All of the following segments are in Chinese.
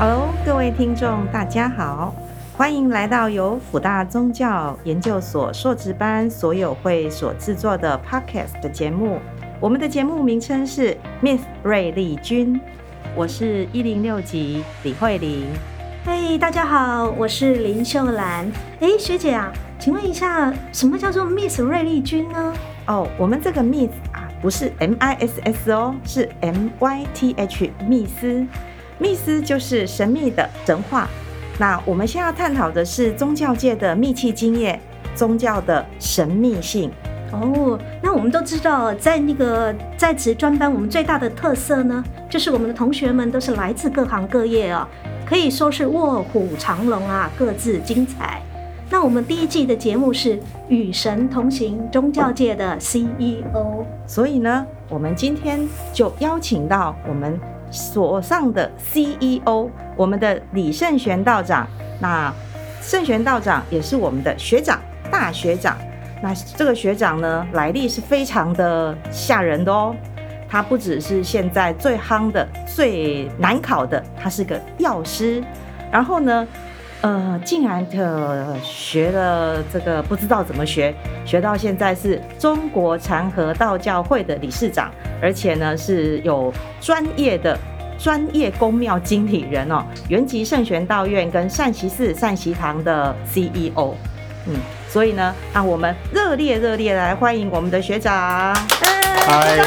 Hello，各位听众，大家好，欢迎来到由辅大宗教研究所硕士班所有会所制作的 Podcast 的节目。我们的节目名称是 Miss 瑞丽君，我是一零六级李慧玲。嘿，大家好，我是林秀兰。哎，学姐啊，请问一下，什么叫做 Miss 瑞丽君呢？哦，我们这个 Miss 啊，不是 M I S S 哦，是 M Y T H 密斯。密斯就是神秘的神话。那我们现在要探讨的是宗教界的密契经验，宗教的神秘性。哦，那我们都知道，在那个在职专班，我们最大的特色呢，就是我们的同学们都是来自各行各业啊，可以说是卧虎藏龙啊，各自精彩。那我们第一季的节目是与神同行，宗教界的 CEO。所以呢，我们今天就邀请到我们。所上的 CEO，我们的李圣玄道长。那圣玄道长也是我们的学长，大学长。那这个学长呢，来历是非常的吓人的哦。他不只是现在最夯的、最难考的，他是个药师。然后呢，呃，竟然的学了这个不知道怎么学，学到现在是中国禅和道教会的理事长，而且呢是有专业的专业宫庙经理人哦，原籍圣玄道院跟善习寺善习堂的 CEO。嗯，所以呢，让我们热烈热烈来欢迎我们的学长。嗨，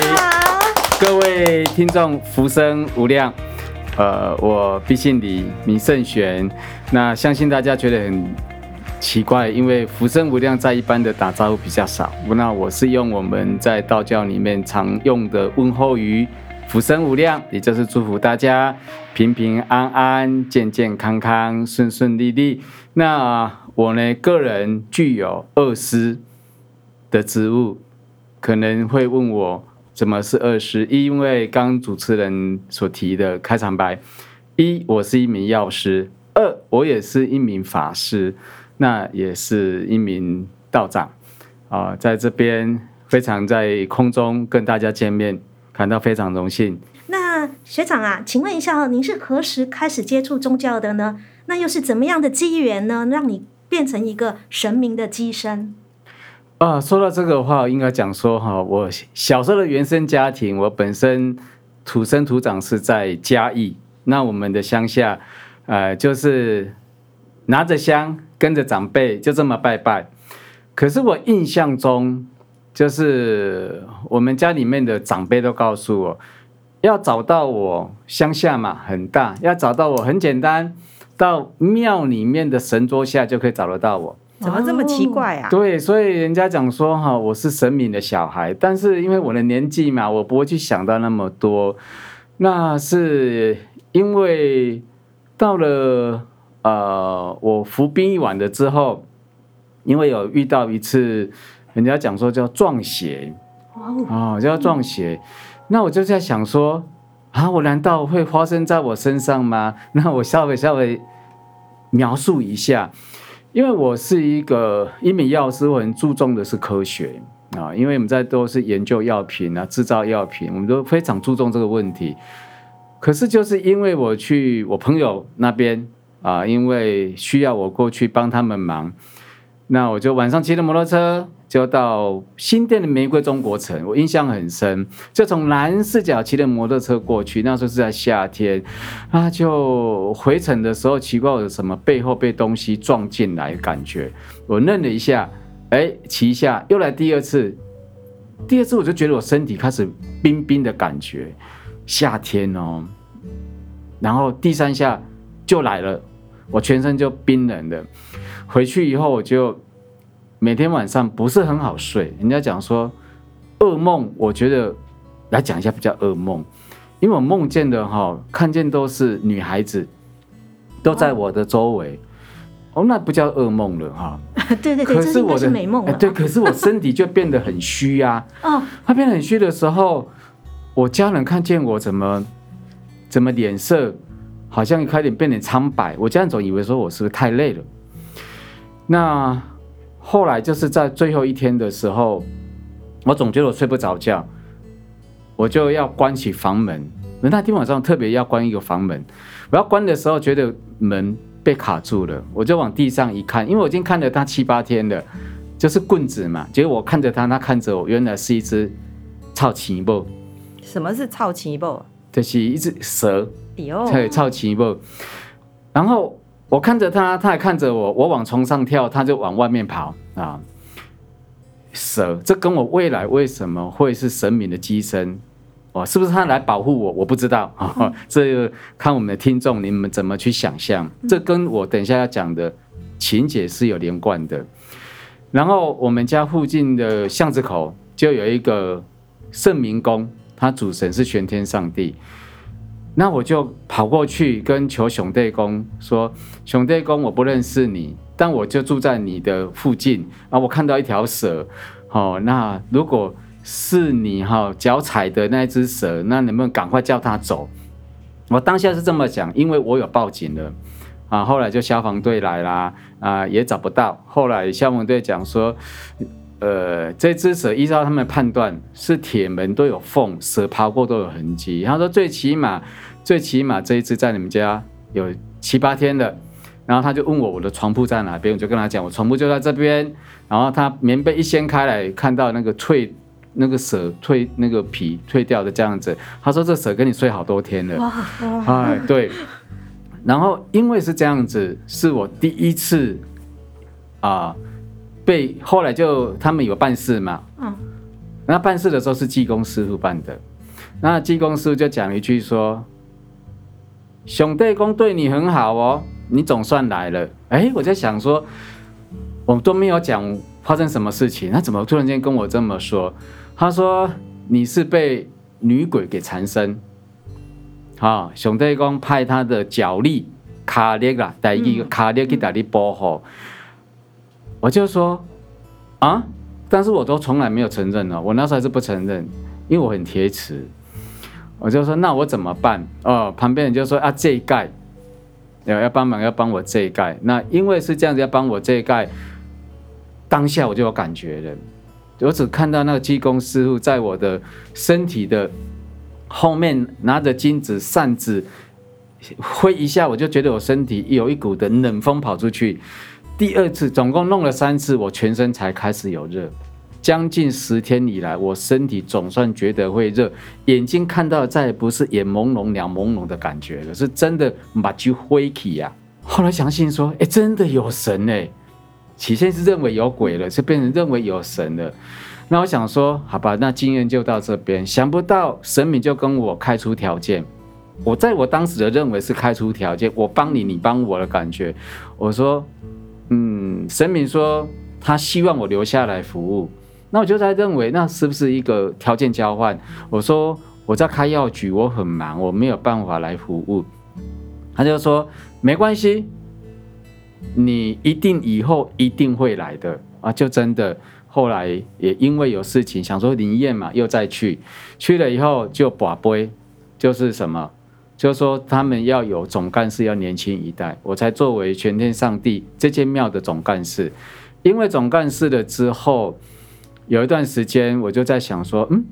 各位听众，福生无量。呃，我毕姓李，名胜玄。那相信大家觉得很奇怪，因为福生无量在一般的打招呼比较少。那我是用我们在道教里面常用的问候语“福生无量”，也就是祝福大家平平安安、健健康康、顺顺利利。那我呢，个人具有二师的职务，可能会问我。怎么是二师？因为刚主持人所提的开场白，一我是一名药师，二我也是一名法师，那也是一名道长啊，在这边非常在空中跟大家见面，感到非常荣幸。那学长啊，请问一下，您是何时开始接触宗教的呢？那又是怎么样的机缘呢，让你变成一个神明的机身？啊，说到这个的话，应该讲说哈，我小时候的原生家庭，我本身土生土长是在嘉义，那我们的乡下，呃，就是拿着香跟着长辈就这么拜拜。可是我印象中，就是我们家里面的长辈都告诉我，要找到我乡下嘛很大，要找到我很简单，到庙里面的神桌下就可以找得到我。怎么这么奇怪啊？对，所以人家讲说哈，我是神明的小孩，但是因为我的年纪嘛，我不会去想到那么多。那是因为到了呃，我服兵役完了之后，因为有遇到一次，人家讲说叫撞邪，哦，叫撞邪。那我就在想说啊，我难道会发生在我身上吗？那我稍微稍微描述一下。因为我是一个医美药师，我很注重的是科学啊，因为我们在都是研究药品啊，制造药品，我们都非常注重这个问题。可是就是因为我去我朋友那边啊，因为需要我过去帮他们忙，那我就晚上骑着摩托车。就到新店的玫瑰中国城，我印象很深。就从南势角骑着摩托车过去，那时候是在夏天，啊，就回程的时候，奇怪我的什么背后被东西撞进来，感觉我愣了一下，哎，骑一下又来第二次，第二次我就觉得我身体开始冰冰的感觉，夏天哦，然后第三下就来了，我全身就冰冷的，回去以后我就。每天晚上不是很好睡，人家讲说噩梦，我觉得来讲一下比较噩梦，因为我梦见的哈，看见都是女孩子，都在我的周围，哦，哦，那不叫噩梦了哈。对对对，可是我的是美梦，哎。对，可是我身体就变得很虚呀，啊。哦，它变得很虚的时候，我家人看见我怎么怎么脸色好像开点变得苍白，我家人总以为说我是不是太累了？那。后来就是在最后一天的时候，我总觉得我睡不着觉，我就要关起房门，那天晚上特别要关一个房门，我要关的时候觉得门被卡住了，我就往地上一看，因为我已经看了他七八天了，就是棍子嘛。结果我看着他，他看着我，原来是一只臭青某。什么是臭青某？就是一只蛇。对，臭青某。然后我看着他，他也看着我，我往床上跳，他就往外面跑啊。蛇，这跟我未来为什么会是神明的机身？哦，是不是他来保护我？我不知道啊，哦，这看我们的听众你们怎么去想象。这跟我等一下要讲的情节是有连贯的。然后我们家附近的巷子口就有一个圣明宫，他主神是玄天上帝。那我就跑过去跟求熊弟公说：“熊弟公，我不认识你，但我就住在你的附近啊，我看到一条蛇，哦，那如果……”是你哈脚踩的那只蛇，那能不能赶快叫他走？我当下是这么讲，因为我有报警了啊。后来就消防队来啦，啊也找不到。后来消防队讲说，呃，这只蛇依照他们判断是铁门都有缝，蛇爬过都有痕迹。他说最起码最起码这一只在你们家有七八天了。然后他就问我我的床铺在哪边，我就跟他讲我床铺就在这边。然后他棉被一掀开来，看到那个脆。那个蛇蜕那个皮蜕掉的这样子，他说这蛇跟你睡好多天了，哎对，然后因为是这样子，是我第一次啊被后来就他们有办事嘛，嗯，那办事的时候是济公师傅办的，那济公师傅就讲了一句说，兄弟公对你很好哦，你总算来了，哎，我在想说，我都没有讲发生什么事情，他怎么突然间跟我这么说？他说：“你是被女鬼给缠身，好，兄弟公派他的脚力卡列啦，带一个卡列去带你保护。”我就说：“啊！”但是我都从来没有承认哦，我那时候还是不承认，因为我很铁齿。我就说：“那我怎么办？”哦，旁边人就说：“啊，这一盖要要帮忙，要帮我这一盖。”那因为是这样子，要帮我这一盖，当下我就有感觉了。我只看到那个技工师傅在我的身体的后面拿着金子扇子挥一下，我就觉得我身体有一股的冷风跑出去。第二次总共弄了三次，我全身才开始有热。将近十天以来，我身体总算觉得会热，眼睛看到再也不是眼朦胧、两朦胧的感觉了，是真的把就灰起呀。后来相信说，哎，真的有神哎。起先是认为有鬼了，是变成认为有神了。那我想说，好吧，那经验就到这边。想不到神明就跟我开出条件，我在我当时的认为是开出条件，我帮你，你帮我的感觉。我说，神明说他希望我留下来服务，那我就在认为，那是不是一个条件交换？我说我在开药局，我很忙，我没有办法来服务。他就说没关系。你一定以后一定会来的啊！就真的后来也因为有事情，想说灵验嘛，又再去，去了以后就跋杯，就是什么，就是说他们要有总干事要年轻一代，我才作为全天上帝这间庙的总干事。因为总干事了之后，有一段时间我就在想说，嗯，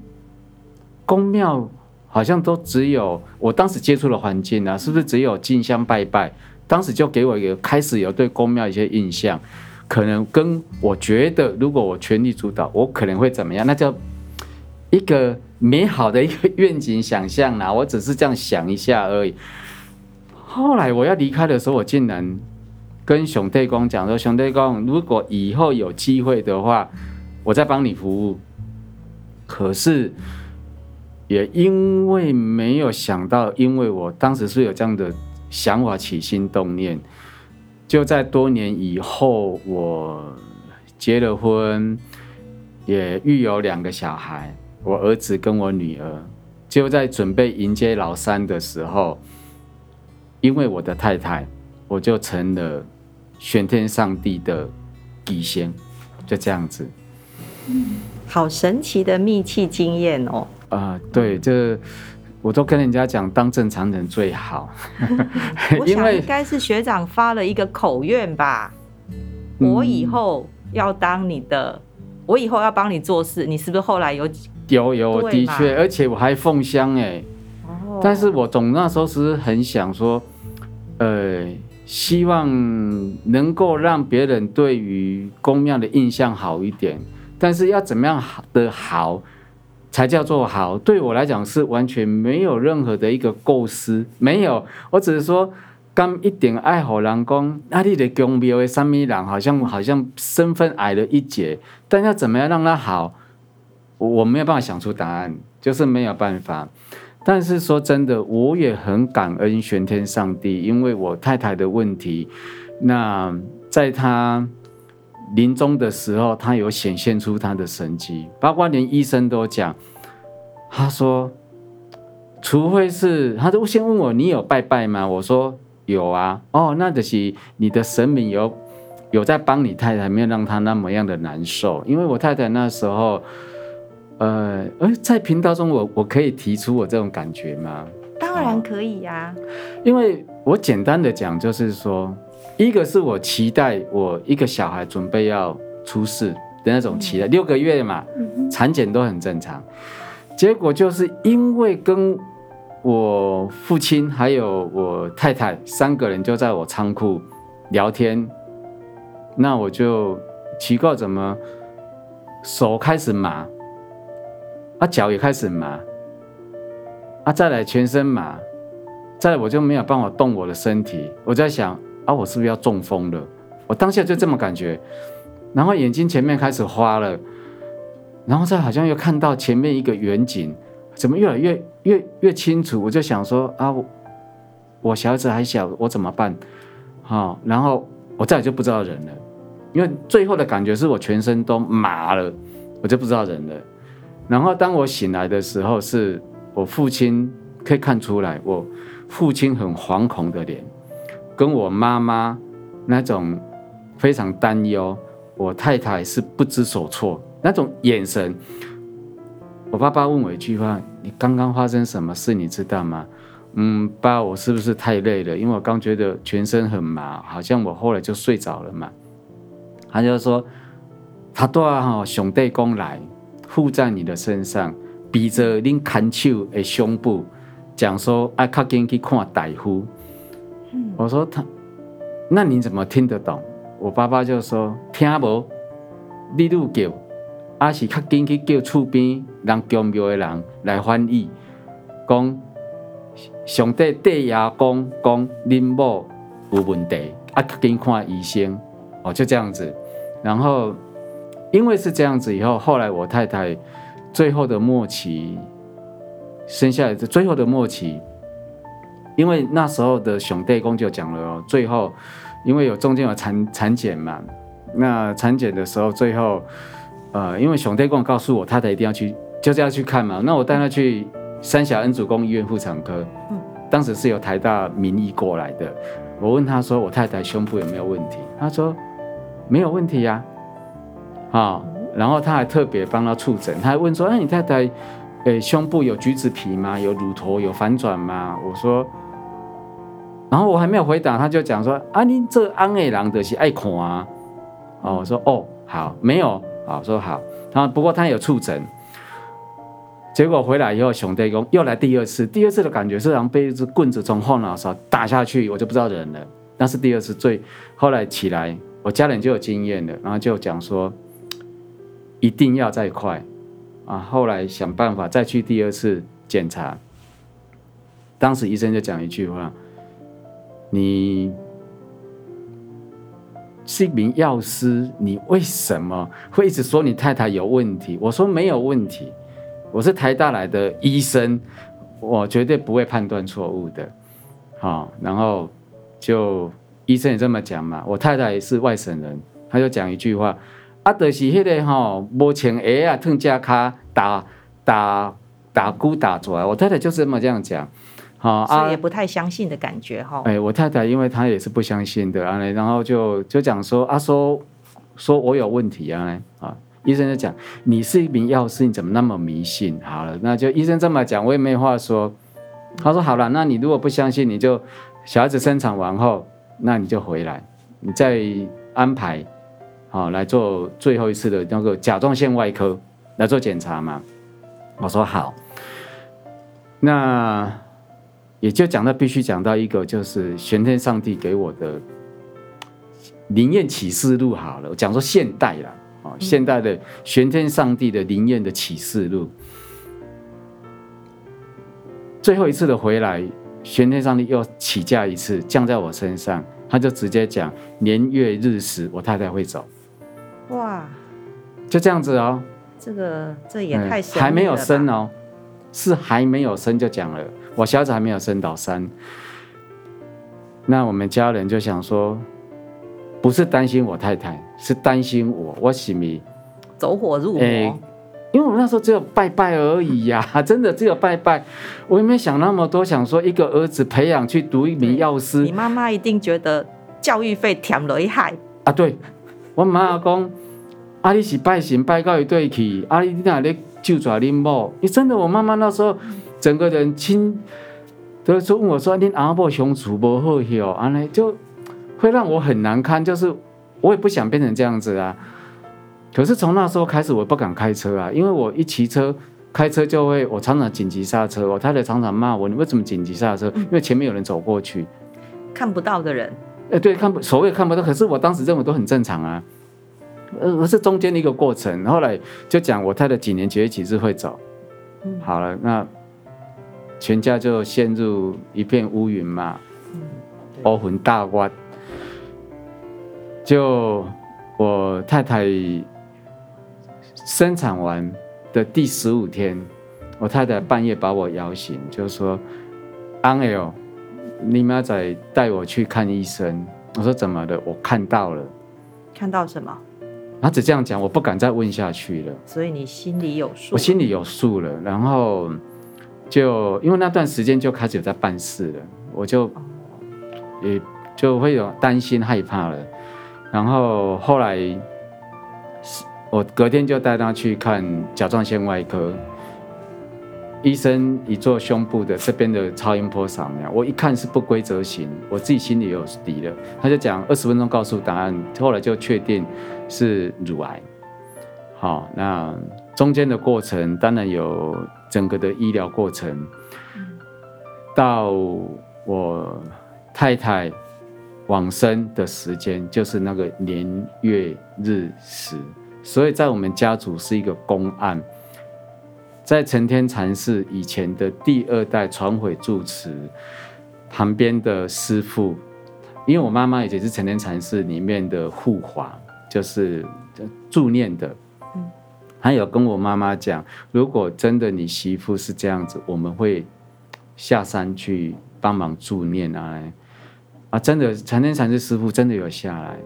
宫庙好像都只有我当时接触的环境啊，是不是只有进香拜拜？当时就给我一个开始有对宫庙一些印象，可能跟我觉得，如果我全力主导，我可能会怎么样？那叫一个美好的一个愿景想象啦。我只是这样想一下而已。后来我要离开的时候，我竟然跟兄弟公讲说：“兄弟公，如果以后有机会的话，我再帮你服务。”可是也因为没有想到，因为我当时是有这样的。想法起心动念，就在多年以后，我结了婚，也育有两个小孩，我儿子跟我女儿，就在准备迎接老三的时候，因为我的太太，我就成了玄天上帝的底仙，就这样子。嗯，好神奇的密契经验哦。啊、呃，对，这。我都跟人家讲，当正常人最好。我想应该是学长发了一个口愿吧。我以后要当你的，我以后要帮你做事。你是不是后来有？有有，的确，而且我还奉香哎。哦。但是我总那时候是很想说，呃，希望能够让别人对于公庙的印象好一点。但是要怎么样好的好，才叫做好？对我来讲是完全没有任何的一个构思，没有。我只是说，刚一点爱好人讲，那你的公庙的三米人好像好像身份矮了一截。但要怎么样让他好，我没有办法想出答案，就是没有办法。但是说真的，我也很感恩玄天上帝，因为我太太的问题，那在他。临终的时候，他有显现出他的神迹，包括连医生都讲，他说，除非是，他都先问我，你有拜拜吗？我说有啊。哦，那就是你的神明有有在帮你太太，没有让她那么样的难受。因为我太太那时候，呃，呃，在频道中我，我我可以提出我这种感觉吗？当然可以呀、啊。因为我简单的讲，就是说。一个是我期待我一个小孩准备要出世的那种期待，六个月嘛，产检都很正常。结果就是因为跟我父亲还有我太太三个人就在我仓库聊天，那我就奇怪怎么手开始麻，啊脚也开始麻，啊再来全身麻，再来我就没有办法动我的身体，我在想。啊！我是不是要中风了？我当下就这么感觉，然后眼睛前面开始花了，然后再好像又看到前面一个远景，怎么越来越越越清楚？我就想说啊，我，我小孩子还小，我怎么办？好，然后我再也就不知道人了，因为最后的感觉是我全身都麻了，我就不知道人了。然后当我醒来的时候，是我父亲可以看出来，我父亲很惶恐的脸。跟我妈妈那种非常担忧，我太太是不知所措那种眼神。我爸爸问我一句话：“你刚刚发生什么事？你知道吗？”嗯，爸，我是不是太累了？因为我刚觉得全身很麻，好像我后来就睡着了嘛。他就说：“他都要哈上帝公来附在你的身上，比着恁看手的胸部，讲说啊靠紧去看大夫。”我说他，那你怎么听得懂？我爸爸就说听无，你愈叫，啊是较紧去叫厝边让宫庙的人来翻译，讲上帝对爷讲讲恁某有问题，啊，较紧看医生，哦，就这样子。然后因为是这样子，以后后来我太太最后的末期生下来的最后的末期。因为那时候的熊帝公就讲了哦，最后因为有中间有产产检嘛，那产检的时候最后，呃，因为上帝公告诉我太太一定要去，就是要去看嘛，那我带她去三峡恩主公医院妇产科，嗯，当时是由台大名医过来的，我问他说我太太胸部有没有问题，他说没有问题呀，啊，啊，然后他还特别帮他触诊，他还问说，哎，你太太，诶，胸部有橘子皮吗？有乳头有反转吗？我说。然后我还没有回答，他就讲说：“啊，你这安爱郎的是爱看啊。”哦，我说：“哦，好，没有。”好，说好。然后不过他有触诊，结果回来以后，熊队公又来第二次。第二次的感觉是好像被一支棍子从后脑勺打下去，我就不知道人了。那是第二次最后来起来，我家人就有经验了，然后就讲说一定要再快啊。后来想办法再去第二次检查，当时医生就讲一句话。你是一名药师，你为什么会一直说你太太有问题？我说没有问题，我是台大来的医生，我绝对不会判断错误的。好，然后就医生也这么讲嘛。我太太是外省人，他就讲一句话：啊，就是迄个吼，无穿鞋啊，脱夹卡打打打鼓打出来。我太太就是这么这样讲。好，所以也不太相信的感觉哈。哎，我太太因为她也是不相信的啊，然后就就讲说啊，说说我有问题啊，啊，医生就讲你是一名药师，你怎么那么迷信？好了，那就医生这么讲，我也没话说。他说好了，那你如果不相信，你就小孩子生产完后，那你就回来，你再安排好来做最后一次的那个甲状腺外科来做检查嘛。我说好，那。也就讲到必须讲到一个，就是玄天上帝给我的灵验启示录。好了，我讲说现代了啊，现代的玄天上帝的灵验的启示录。最后一次的回来，玄天上帝又起驾一次，降在我身上，他就直接讲年月日时，我太太会走。哇，就这样子哦。这个这也太还没有生哦，是还没有生就讲了，我小子还没有生到三。那我们家人就想说，不是担心我太太，是担心我，我是咪走火入魔。欸因为我那时候只有拜拜而已呀、啊，真的只有拜拜，我也没想那么多，想说一个儿子培养去读一名药师。你妈妈一定觉得教育费添了一害啊！对，我妈妈讲，阿你是拜神拜到一对去，阿你哪里就抓你某？你真的，我妈妈那时候整个人亲，都说问我说，你阿婆相处不好哟，安尼就会让我很难堪，就是我也不想变成这样子啊。可是从那时候开始，我不敢开车啊，因为我一骑车、开车就会，我常常紧急刹车。我太太常常骂我，你为什么紧急刹车？因为前面有人走过去，看不到的人。哎、欸，对，看不，所谓看不到。可是我当时认为都很正常啊，而是中间的一个过程。后来就讲我太太几年几月几日会走。嗯，好了，那全家就陷入一片乌云嘛，乌云大关，就我太太。生产完的第十五天，我太太半夜把我摇醒，就说：“安 L，你妈仔带我去看医生。”我说：“怎么了？”我看到了。看到什么？他只这样讲，我不敢再问下去了。所以你心里有数？我心里有数了。然后就因为那段时间就开始有在办事了，我就也就会有担心害怕了。然后后来。我隔天就带他去看甲状腺外科，医生一做胸部的这边的超音波扫描，我一看是不规则型，我自己心里有底了。他就讲二十分钟告诉答案，后来就确定是乳癌。好，那中间的过程当然有整个的医疗过程，到我太太往生的时间就是那个年月日时。所以在我们家族是一个公案，在承天禅寺以前的第二代传回住持旁边的师父，因为我妈妈以前是承天禅寺里面的护法，就是助念的。还有跟我妈妈讲，如果真的你媳妇是这样子，我们会下山去帮忙助念啊。啊，真的承天禅寺师父真的有下来。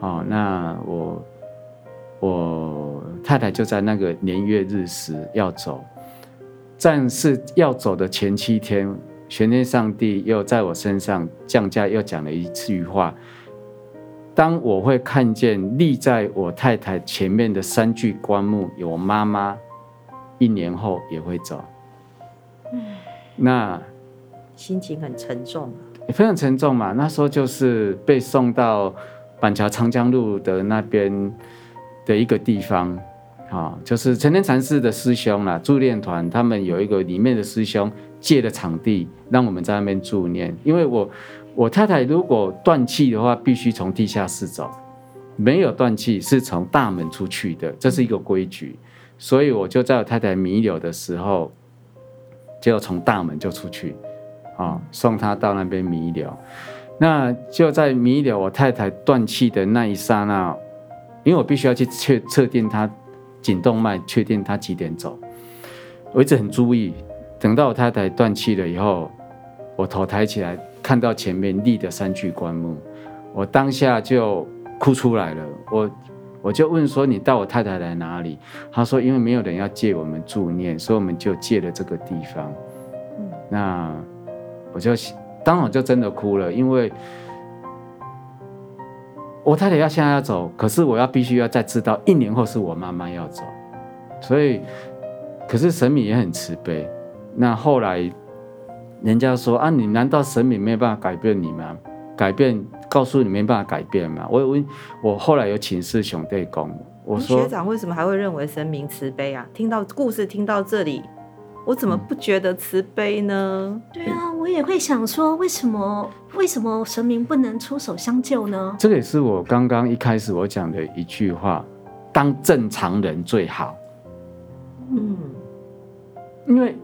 好，那我。我太太就在那个年月日时要走，但是要走的前七天，玄天上帝又在我身上降价，又讲了一句话：当我会看见立在我太太前面的三具棺木，有我妈妈，一年后也会走。那心情很沉重，非常沉重嘛。那时候就是被送到板桥长江路的那边。的一个地方，啊，就是成天禅寺的师兄啦，助念团他们有一个里面的师兄借的场地，让我们在那边助念。因为我我太太如果断气的话，必须从地下室走，没有断气是从大门出去的，这是一个规矩。所以我就在我太太弥留的时候，就从大门就出去，啊，送她到那边弥留。那就在弥留我太太断气的那一刹那。因为我必须要去确测定他颈动脉，确定他几点走。我一直很注意，等到我太太断气了以后，我头抬起来看到前面立的三具棺木，我当下就哭出来了。我我就问说：“你带我太太来哪里？”他说：“因为没有人要借我们助念，所以我们就借了这个地方。”那我就当我就真的哭了，因为。我太太要现在要走，可是我要必须要再知道一年后是我妈妈要走，所以，可是神明也很慈悲。那后来，人家说啊，你难道神明没有办法改变你吗？改变，告诉你没办法改变吗？我我我后来有请示兄弟讲，我说学长为什么还会认为神明慈悲啊？听到故事听到这里。我怎么不觉得慈悲呢？对啊，我我也会想说，为什么为什么神明不能出手相救呢？这个也是我刚刚一开始我讲的一句话：当正常人最好。嗯，因为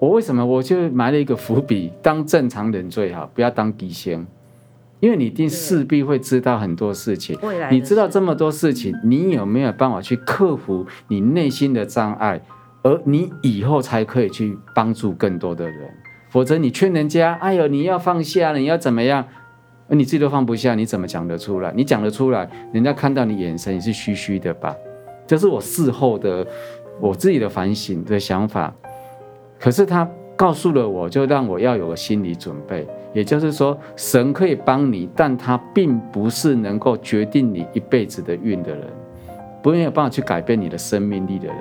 我为什么我就埋了一个伏笔，当正常人最好，不要当乩仙。因为你一定势必会知道很多事情，未来你知道这么多事情，你有没有办法去克服你内心的障碍，而你以后才可以去帮助更多的人？否则你劝人家，哎呦，你要放下了，你要怎么样？你自己都放不下，你怎么讲得出来？你讲得出来，人家看到你眼神也是虚虚的吧？这是我事后的我自己的反省的想法。可是他告诉了我，就让我要有个心理准备。也就是说，神可以帮你，但他并不是能够决定你一辈子的运的人，不没有办法去改变你的生命力的人。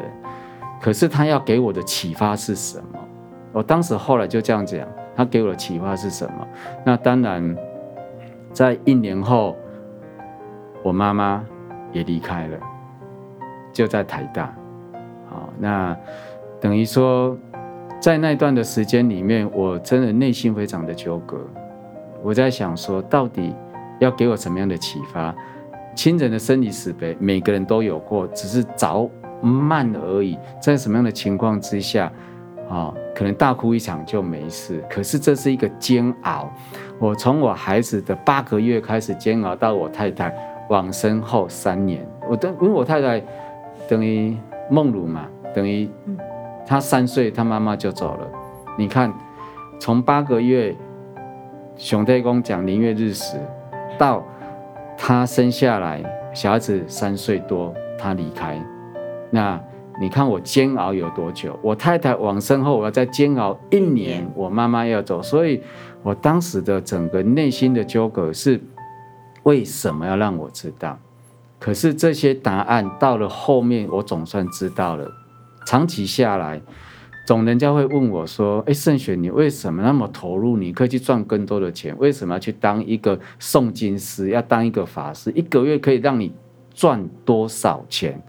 可是他要给我的启发是什么？我当时后来就这样讲，他给我的启发是什么？那当然，在一年后，我妈妈也离开了，就在台大。好，那等于说。在那段的时间里面，我真的内心非常的纠葛。我在想说，到底要给我什么样的启发？亲人的生离死别，每个人都有过，只是早慢而已。在什么样的情况之下，啊，可能大哭一场就没事。可是这是一个煎熬。我从我孩子的八个月开始煎熬，到我太太往生后三年，我等因为我太太等于梦鲁嘛，等于。他三岁，他妈妈就走了。你看，从八个月，熊太公讲年月日时，到他生下来，小孩子三岁多，他离开。那你看我煎熬有多久？我太太往生后，我要再煎熬一年，我妈妈要走。所以，我当时的整个内心的纠葛是：为什么要让我知道？可是这些答案到了后面，我总算知道了。长期下来，总人家会问我说：“哎，圣选，你为什么那么投入？你可以去赚更多的钱，为什么要去当一个诵经师？要当一个法师，一个月可以让你赚多少钱？”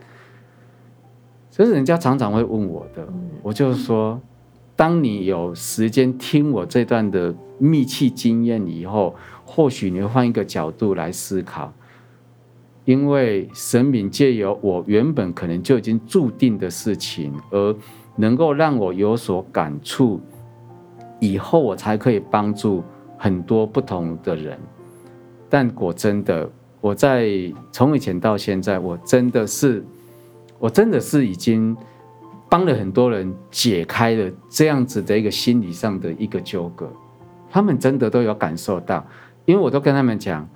这是人家常常会问我的。我就说，当你有时间听我这段的密契经验以后，或许你会换一个角度来思考。因为神明借由我原本可能就已经注定的事情，而能够让我有所感触，以后我才可以帮助很多不同的人。但果真的，我在从以前到现在，我真的是，我真的是已经帮了很多人解开了这样子的一个心理上的一个纠葛，他们真的都有感受到，因为我都跟他们讲。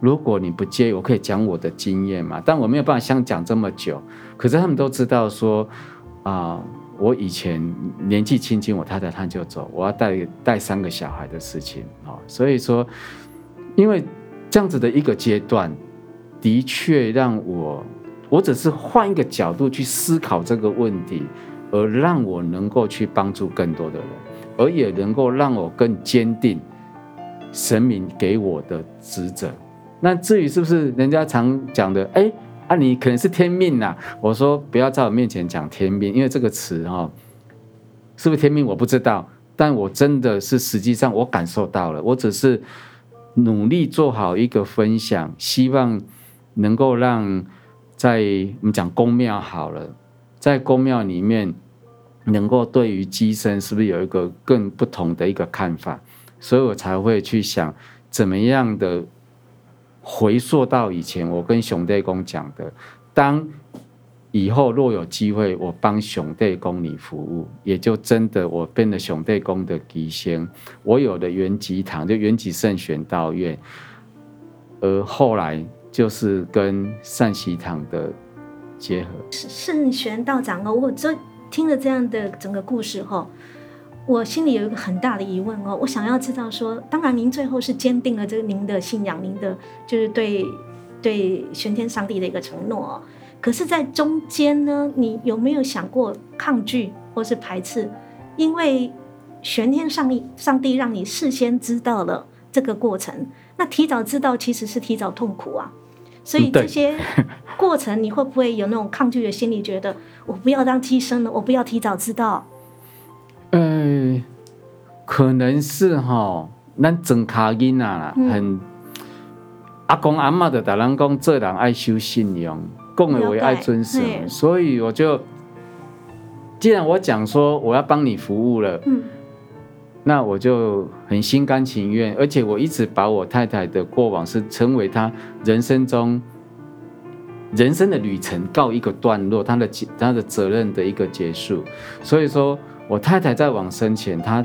如果你不介意，我可以讲我的经验嘛？但我没有办法像讲这么久。可是他们都知道说，啊、我以前年纪轻轻，我太太她就走，我要带带三个小孩的事情啊。所以说，因为这样子的一个阶段，的确让我，我只是换一个角度去思考这个问题，而让我能够去帮助更多的人，而也能够让我更坚定神明给我的职责。那至于是不是人家常讲的，哎，啊，你可能是天命呐？我说不要在我面前讲天命，因为这个词哈，是不是天命我不知道，但我真的是实际上我感受到了，我只是努力做好一个分享，希望能够让在我们讲宫庙好了，在宫庙里面能够对于乩身是不是有一个更不同的一个看法，所以我才会去想怎么样的。回溯到以前，我跟熊代公讲的，当以后若有机会，我帮熊代公你服务，也就真的我变了熊代公的乩仙，我有了元吉堂，就元吉圣玄道院，而后来就是跟善喜堂的结合。圣玄道长哦，我这听了这样的整个故事后。我心里有一个很大的疑问哦，我想要知道说，当然您最后是坚定了这个您的信仰，您的就是对对玄天上帝的一个承诺哦。可是，在中间呢，你有没有想过抗拒或是排斥？因为玄天上帝上帝让你事先知道了这个过程，那提早知道其实是提早痛苦啊。所以这些过程，你会不会有那种抗拒的心理？觉得我不要当替身了，我不要提早知道。嗯可能是哈，咱整卡囡啊，很、嗯、阿公阿嬷的，大人讲做人爱修信用，讲的话爱遵守，所以我就，既然我讲说我要帮你服务了，嗯，那我就很心甘情愿，而且我一直把我太太的过往是称为她人生中。人生的旅程告一个段落，她的她的责任的一个结束。所以说我太太在往生前，她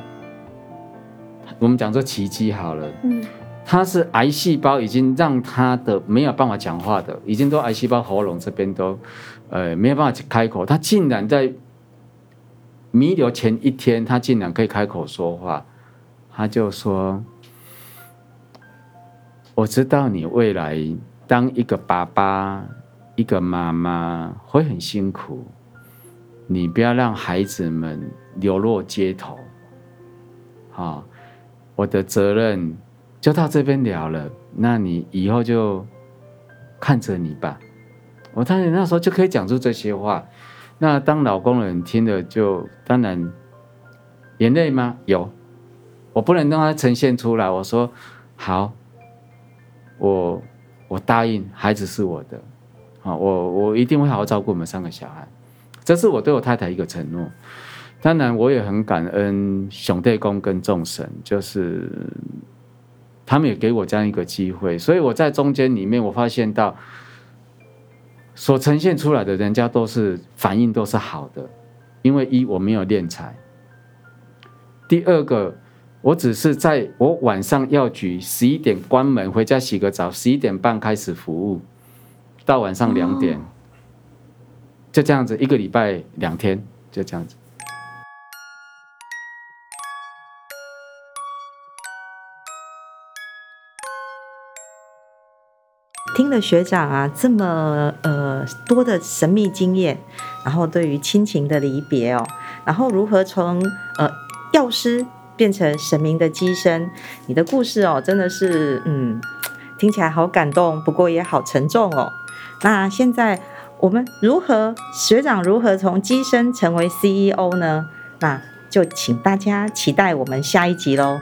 我们讲说奇迹好了，嗯，她是癌细胞已经让她的没有办法讲话的，已经都癌细胞喉咙这边都呃没有办法开口，她竟然在弥留前一天，他竟然可以开口说话，他就说：“我知道你未来当一个爸爸。”一个妈妈会很辛苦，你不要让孩子们流落街头。好，我的责任就到这边了了。那你以后就看着你吧。我当然那时候就可以讲出这些话。那当老公人听了，就当然眼泪吗？有，我不能让他呈现出来。我说好，我我答应，孩子是我的。好我我一定会好好照顾我们三个小孩，这是我对我太太一个承诺。当然，我也很感恩上帝公跟众神，就是他们也给我这样一个机会。所以我在中间里面，我发现到所呈现出来的人家都是反应都是好的，因为一我没有敛财，第二个我只是在我晚上要举十一点关门回家洗个澡，十一点半开始服务。到晚上两点，就这样子，一个礼拜两天，就这样子。听了学长啊这么呃多的神秘经验，然后对于亲情的离别哦，然后如何从呃药师变成神明的乩身，你的故事哦真的是嗯听起来好感动，不过也好沉重哦。那现在我们如何学长如何从乩身成为 CEO 呢？那就请大家期待我们下一集喽。